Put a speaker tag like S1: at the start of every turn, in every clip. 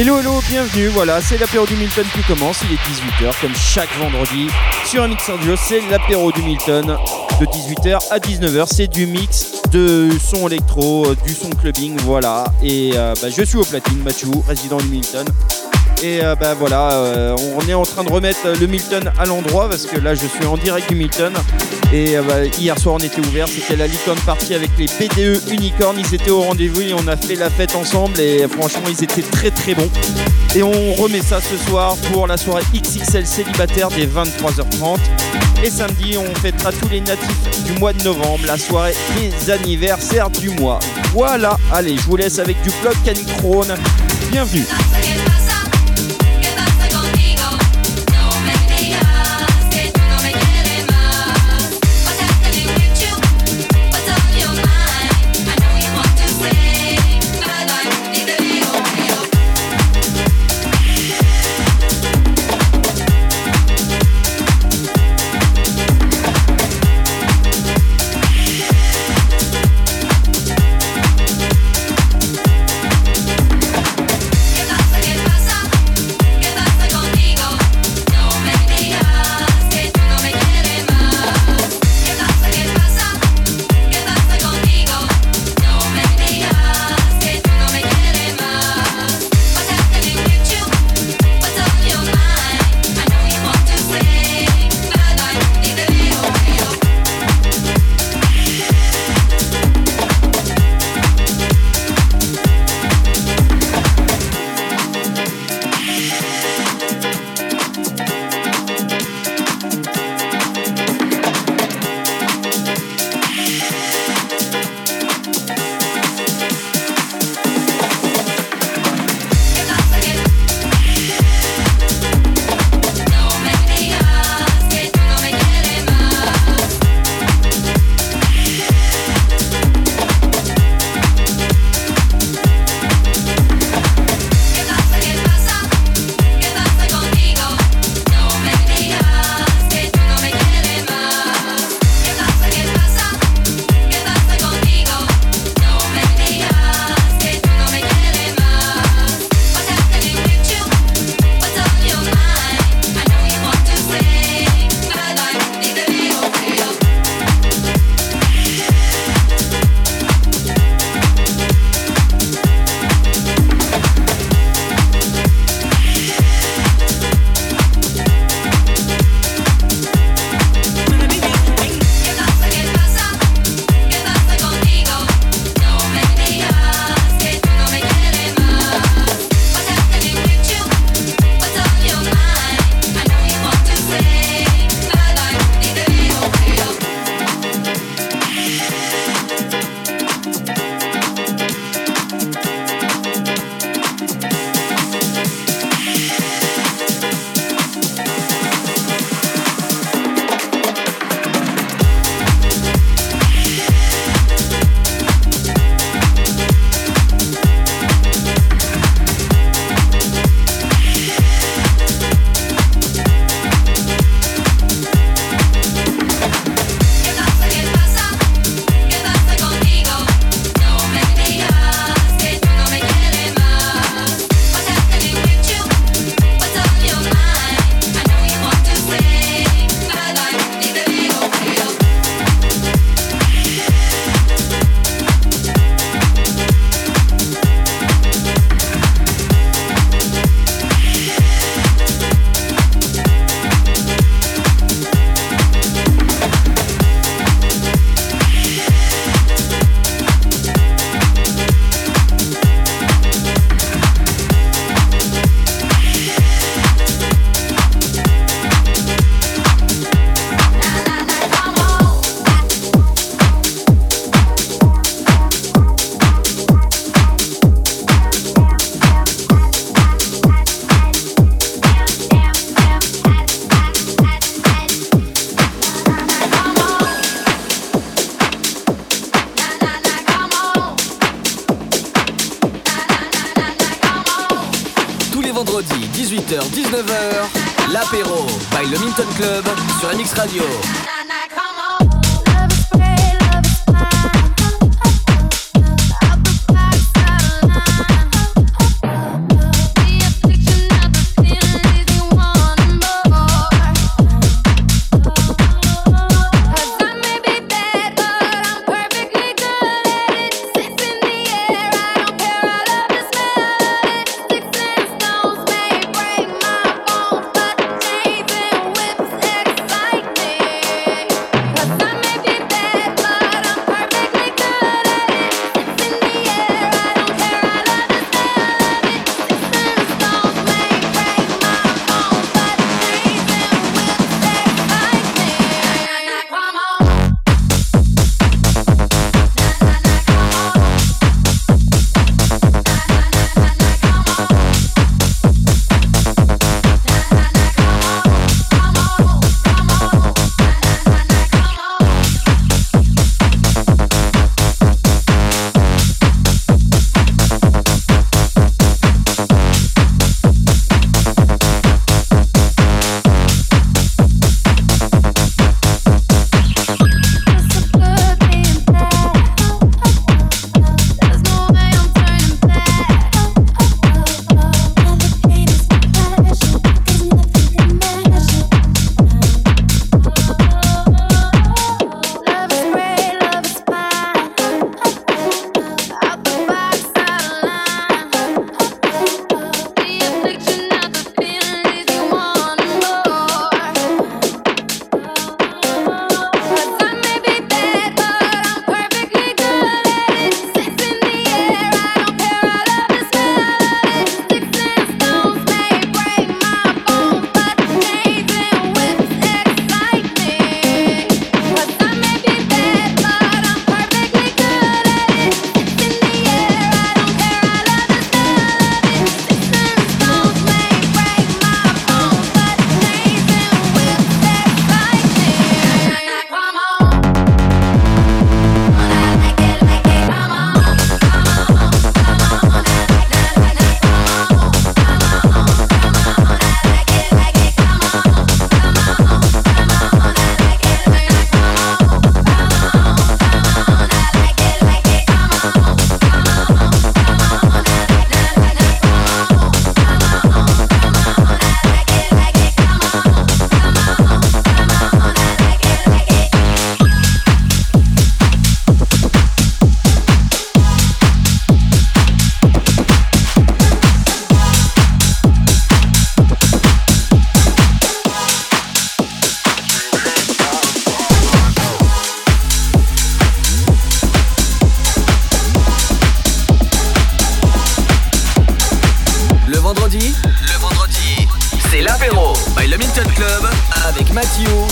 S1: Hello, hello, bienvenue. Voilà, c'est l'apéro du Milton qui commence. Il est 18h, comme chaque vendredi. Sur MX Radio, c'est l'apéro du Milton de 18h à 19h. C'est du mix de son électro, euh, du son clubbing, voilà. Et euh, bah, je suis au platine, Mathieu, résident du Milton. Et euh, bah voilà, euh, on est en train de remettre le Milton à l'endroit parce que là je suis en direct du Milton. Et euh, bah, hier soir on était ouvert, c'était la Licorne Party avec les BDE Unicorn. Ils étaient au rendez-vous et on a fait la fête ensemble et franchement ils étaient très très bons. Et on remet ça ce soir pour la soirée XXL célibataire des 23h30. Et samedi on fêtera tous les natifs du mois de novembre, la soirée des anniversaires du mois. Voilà, allez je vous laisse avec du bloc Canicrone. Bienvenue.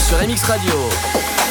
S2: sur MX Radio.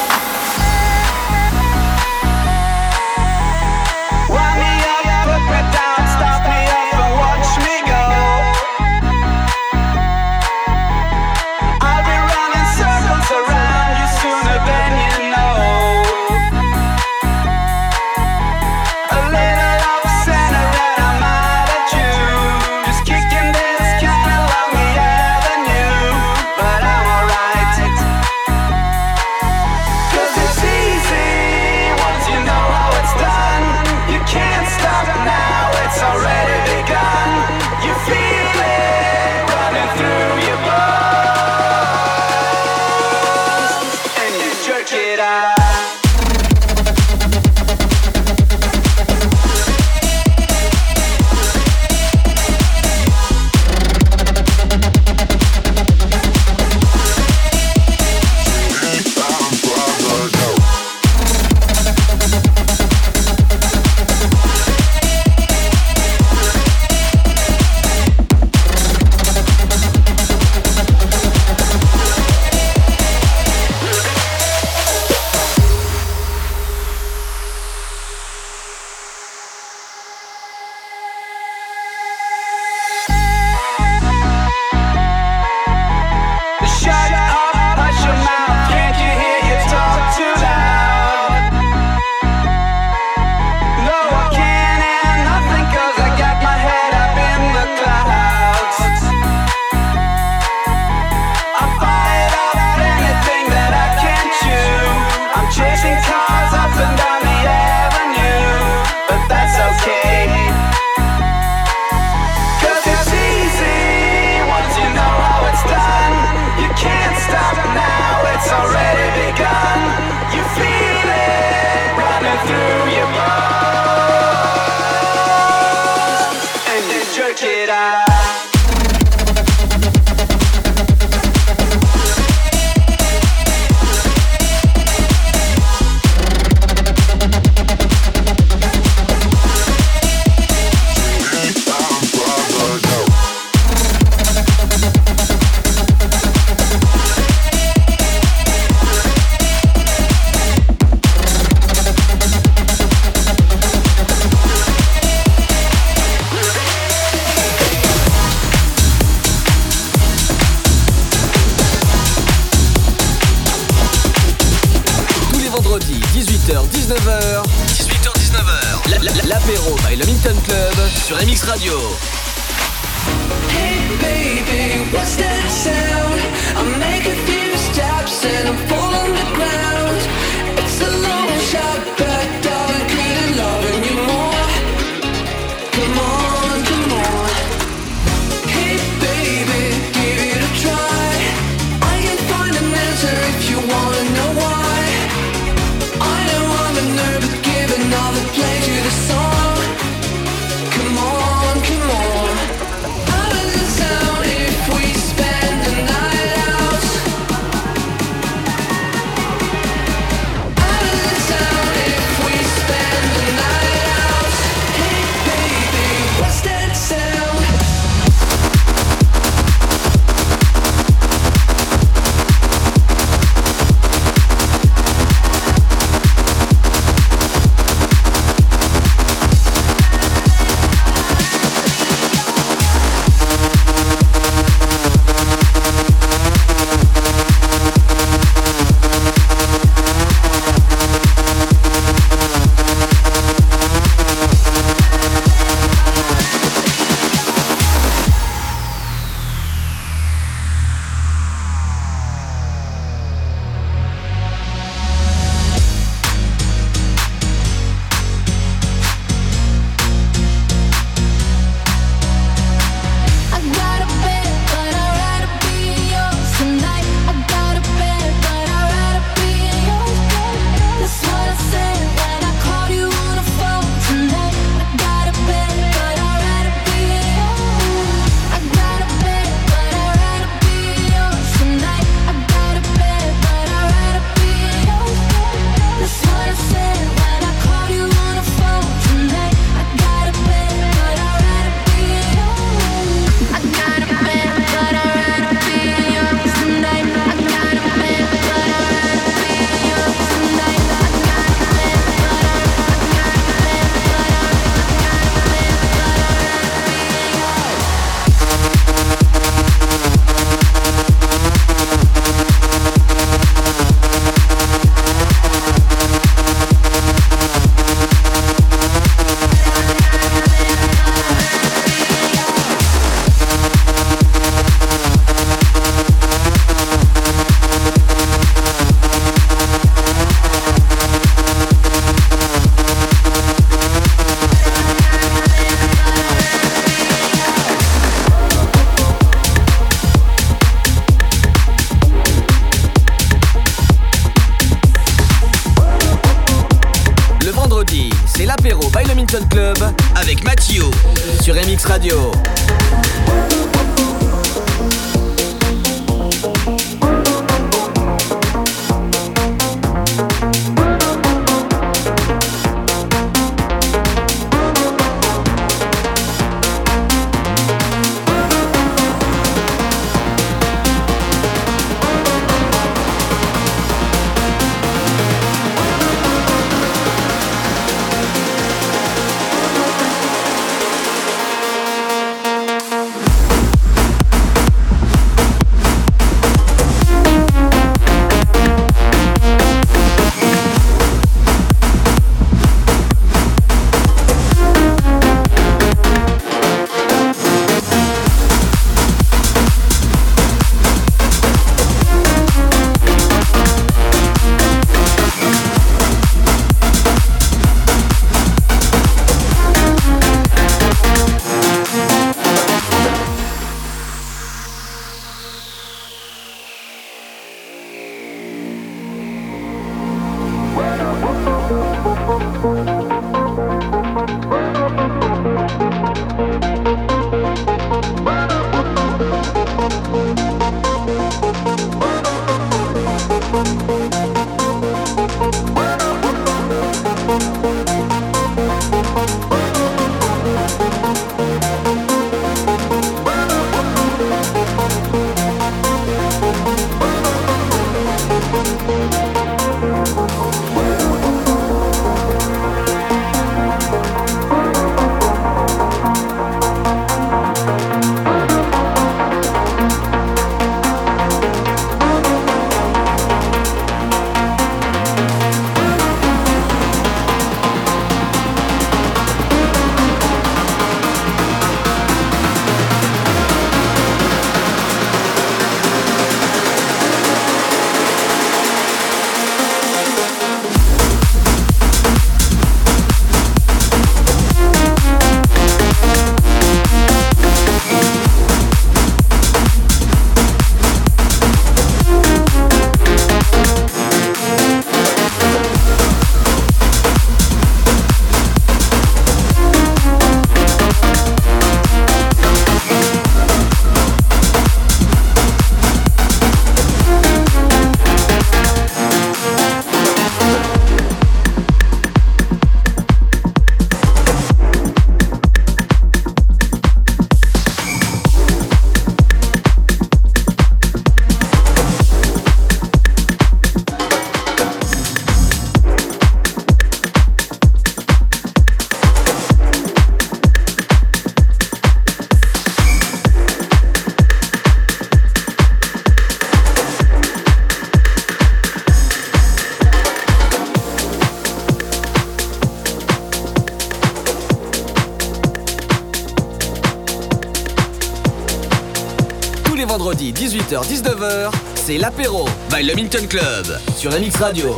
S3: C'est l'apéro by le Minton Club sur MX Radio.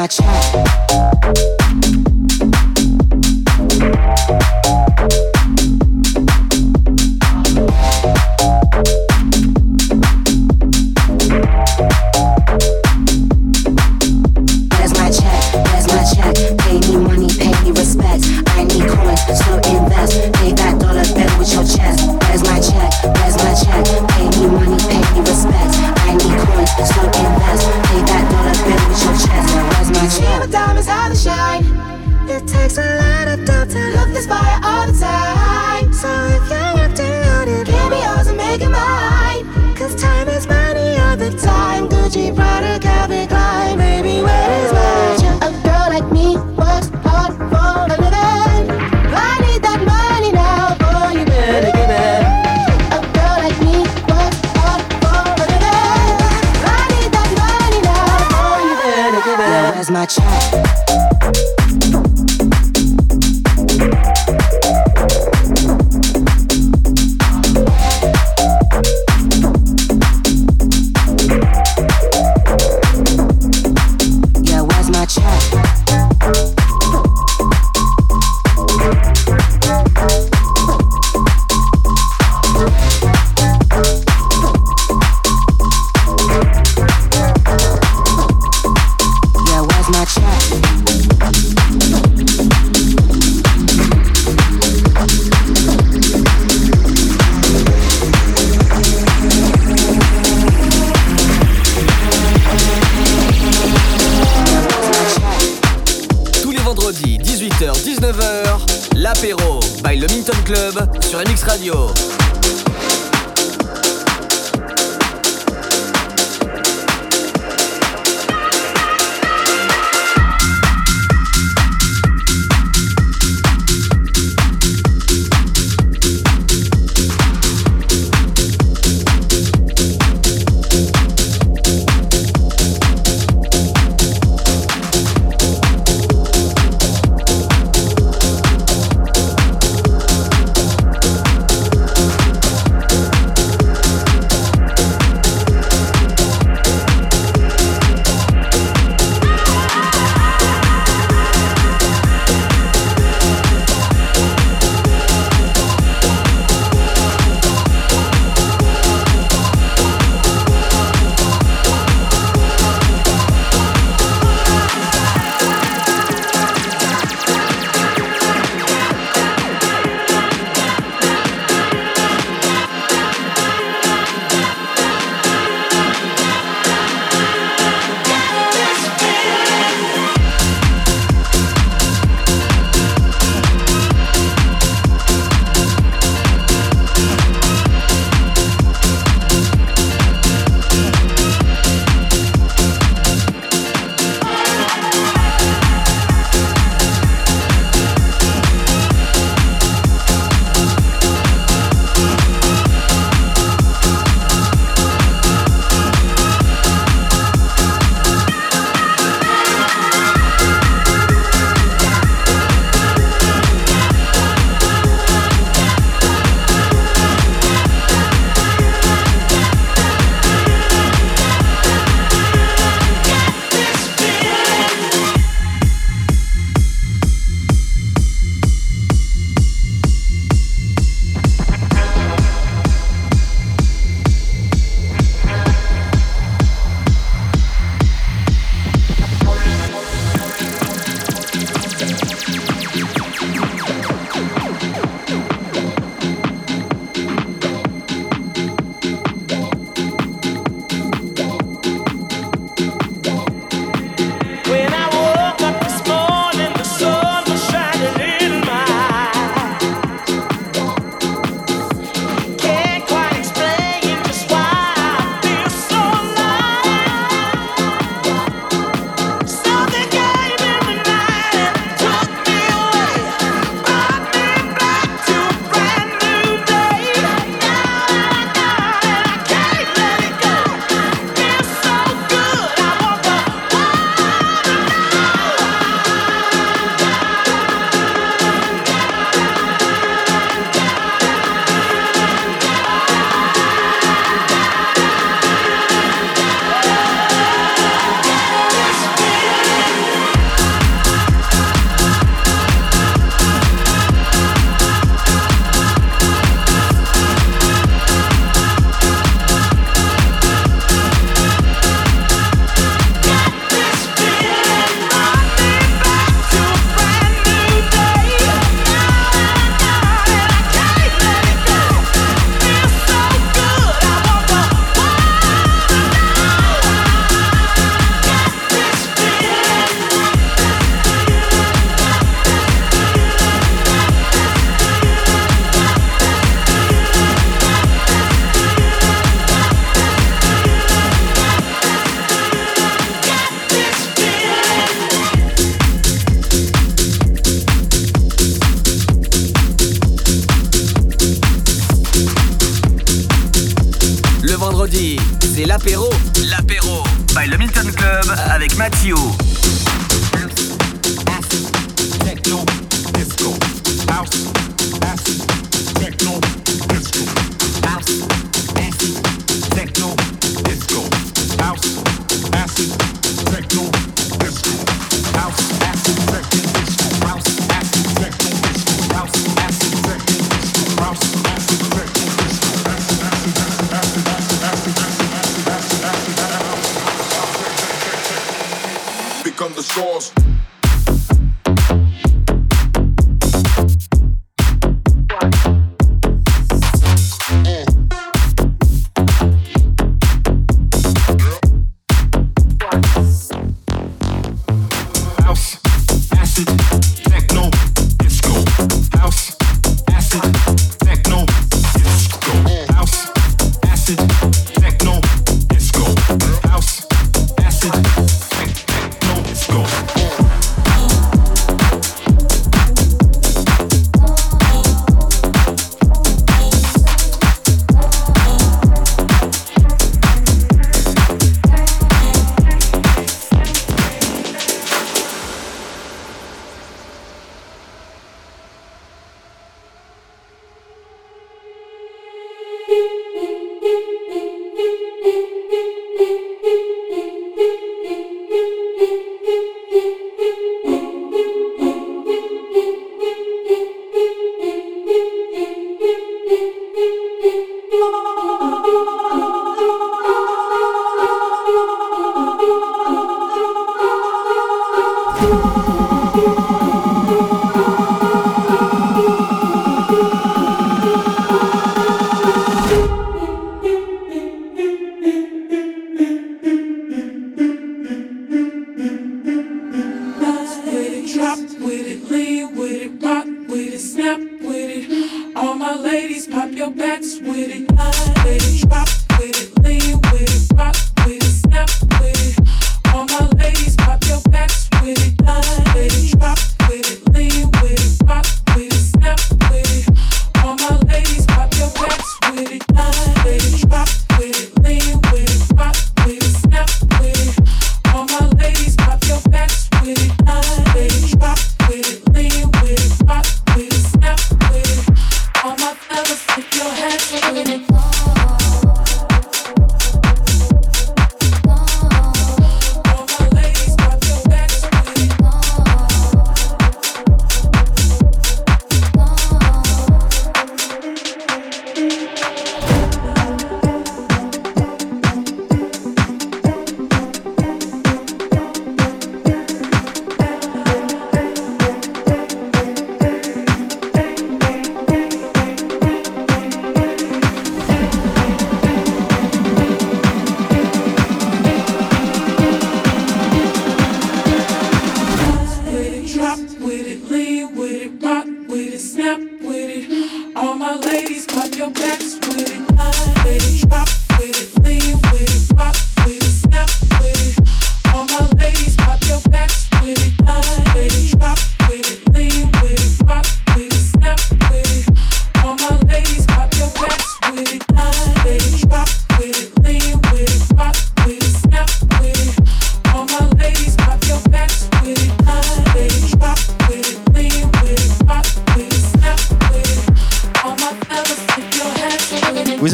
S3: My check.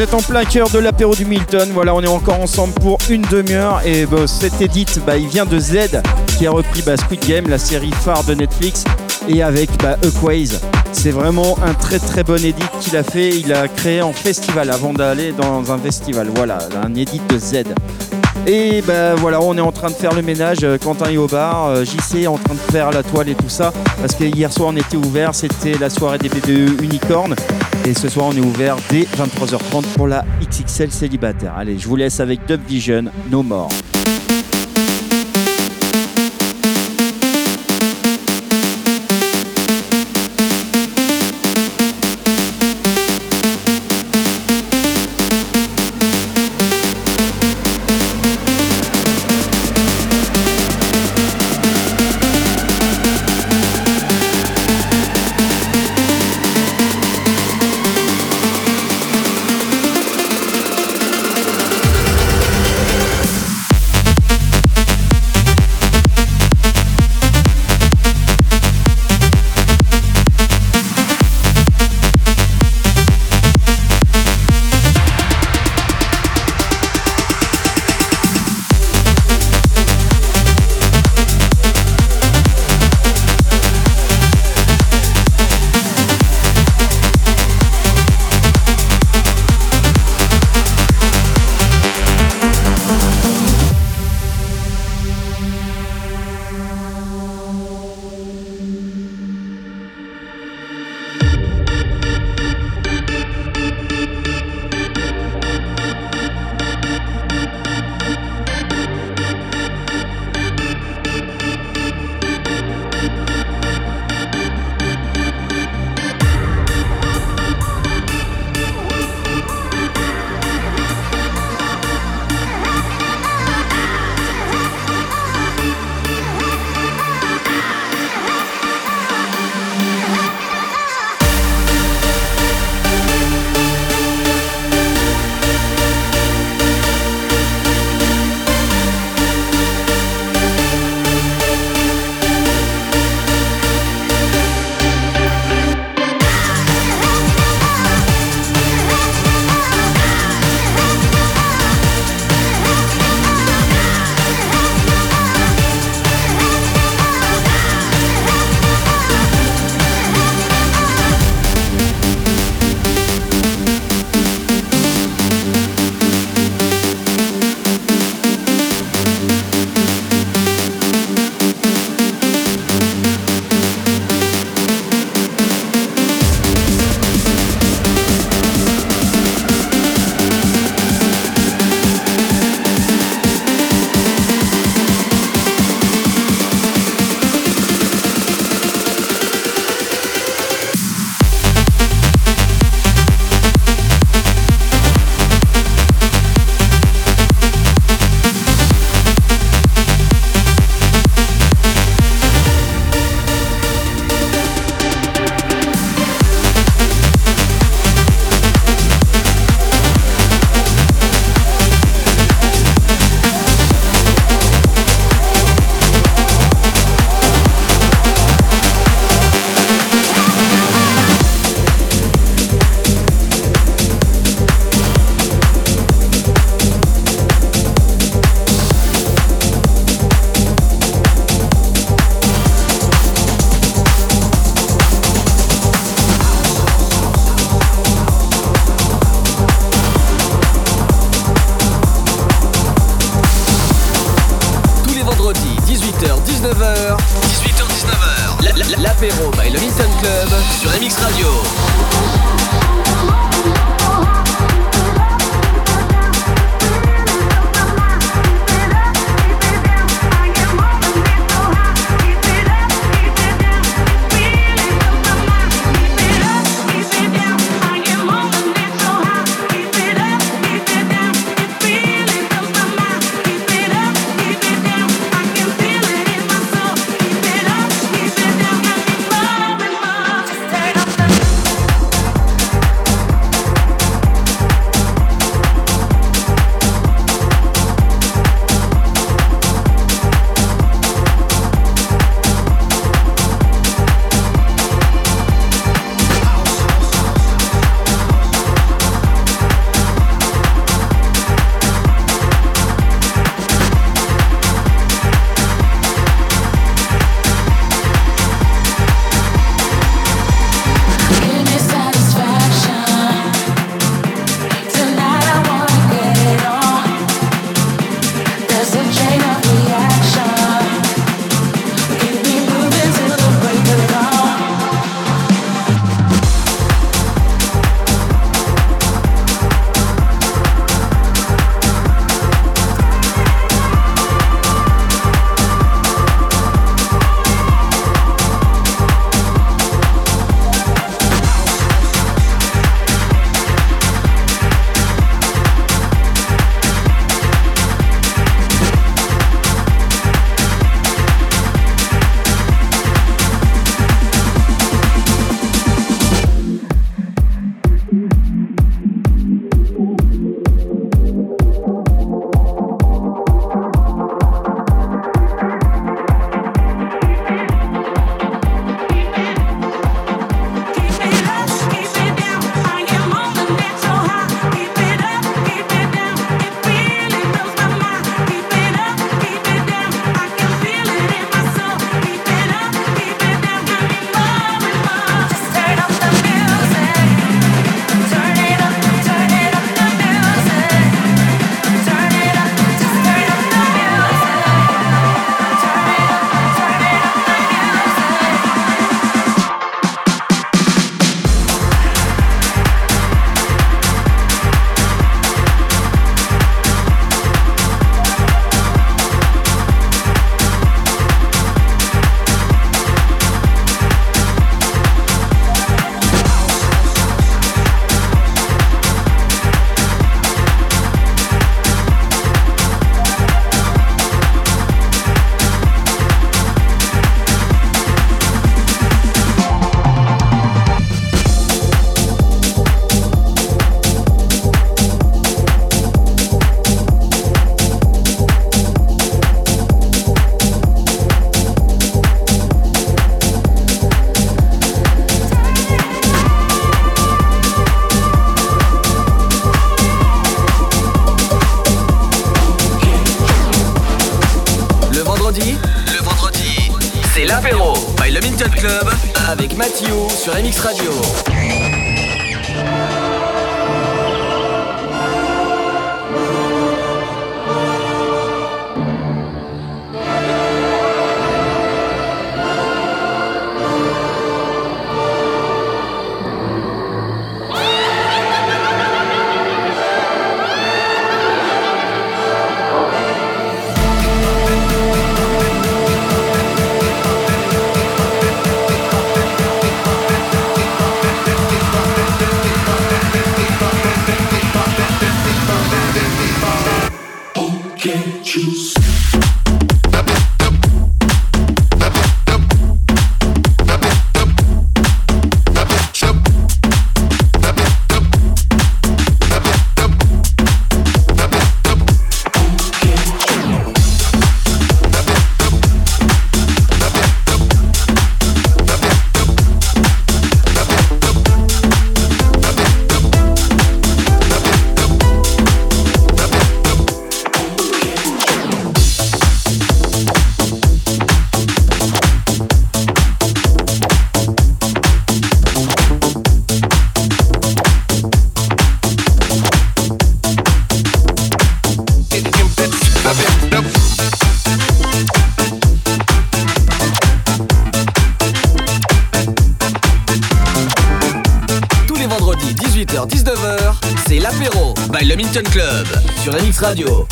S1: Plein cœur de l'apéro du Milton. Voilà, on est encore ensemble pour une demi-heure. Et bah, cet edit, bah, il vient de Z, qui a repris bah, Squid Game, la série phare de Netflix, et avec bah, C'est vraiment un très très bon edit qu'il a fait. Il a créé en festival avant d'aller dans un festival. Voilà, un edit de Z. Et ben voilà, on est en train de faire le ménage. Euh, Quentin est au bar, euh, JC est en train de faire la toile et tout ça. Parce que hier soir on était ouvert, c'était la soirée des BBE Unicorn. Et ce soir, on est ouvert dès 23h30 pour la XXL célibataire. Allez, je vous laisse avec Dub Vision, No More.
S4: sur MX Radio. Radio.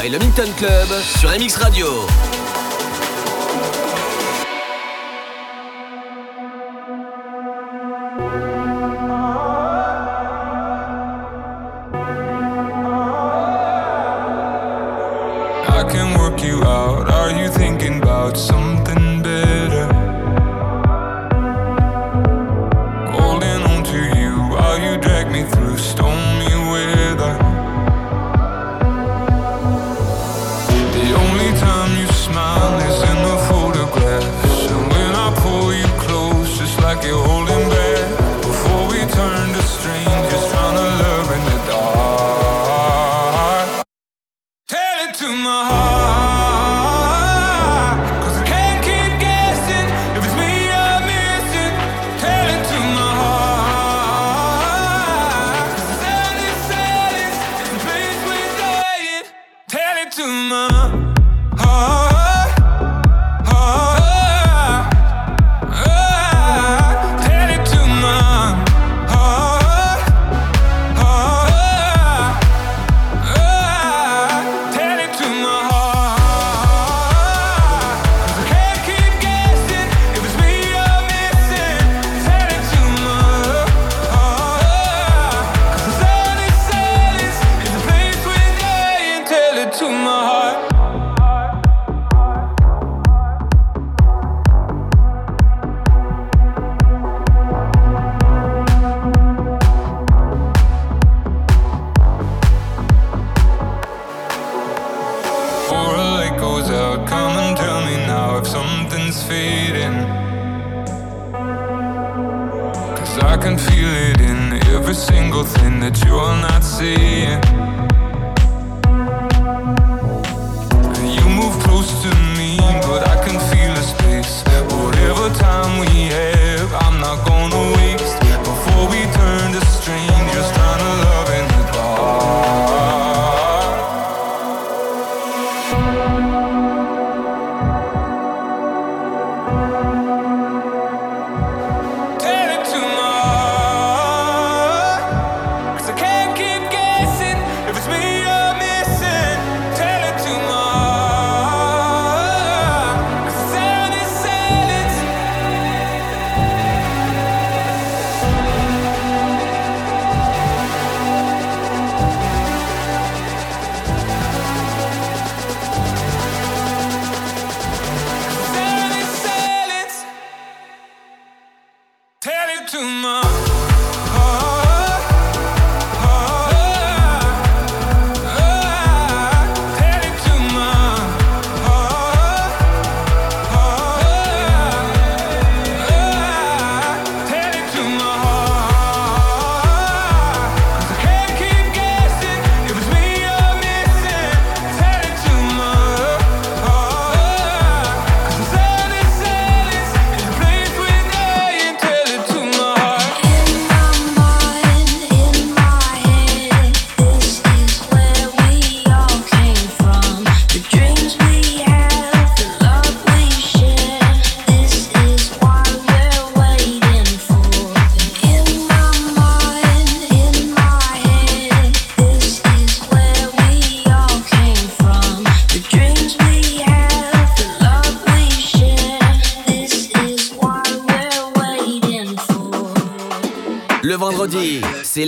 S4: By le Minton Club sur MX Radio.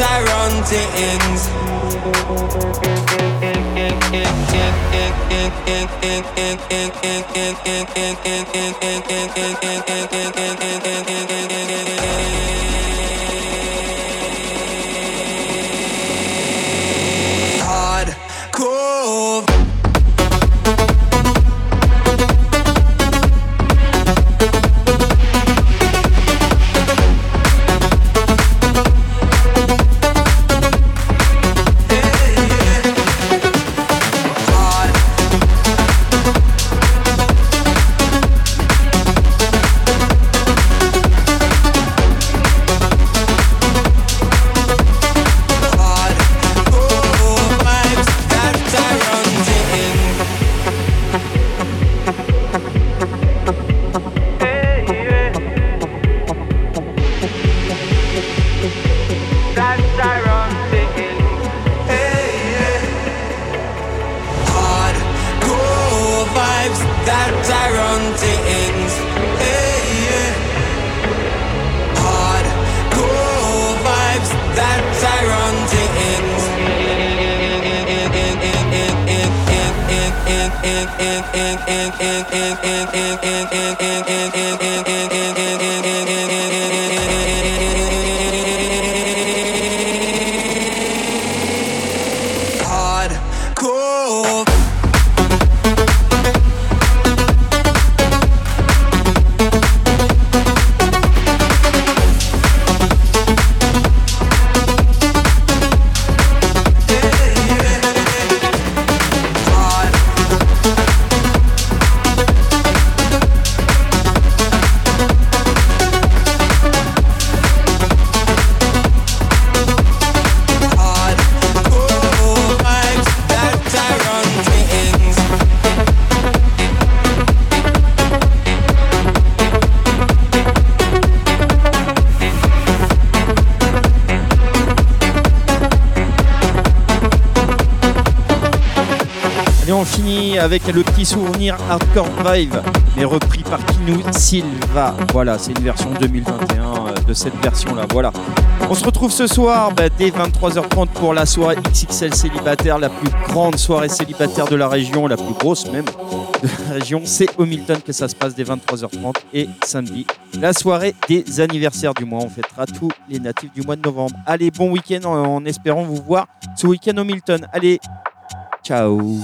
S2: I run things.
S1: Souvenir Hardcore Vibe, mais repris par Kinou Silva. Voilà, c'est une version 2021 euh, de cette version-là. Voilà. On se retrouve ce soir bah, dès 23h30 pour la soirée XXL célibataire, la plus grande soirée célibataire de la région, la plus grosse même de la région. C'est au Milton que ça se passe dès 23h30 et samedi. La soirée des anniversaires du mois. On fêtera tous les natifs du mois de novembre. Allez, bon week-end en, en espérant vous voir ce week-end au Milton. Allez, ciao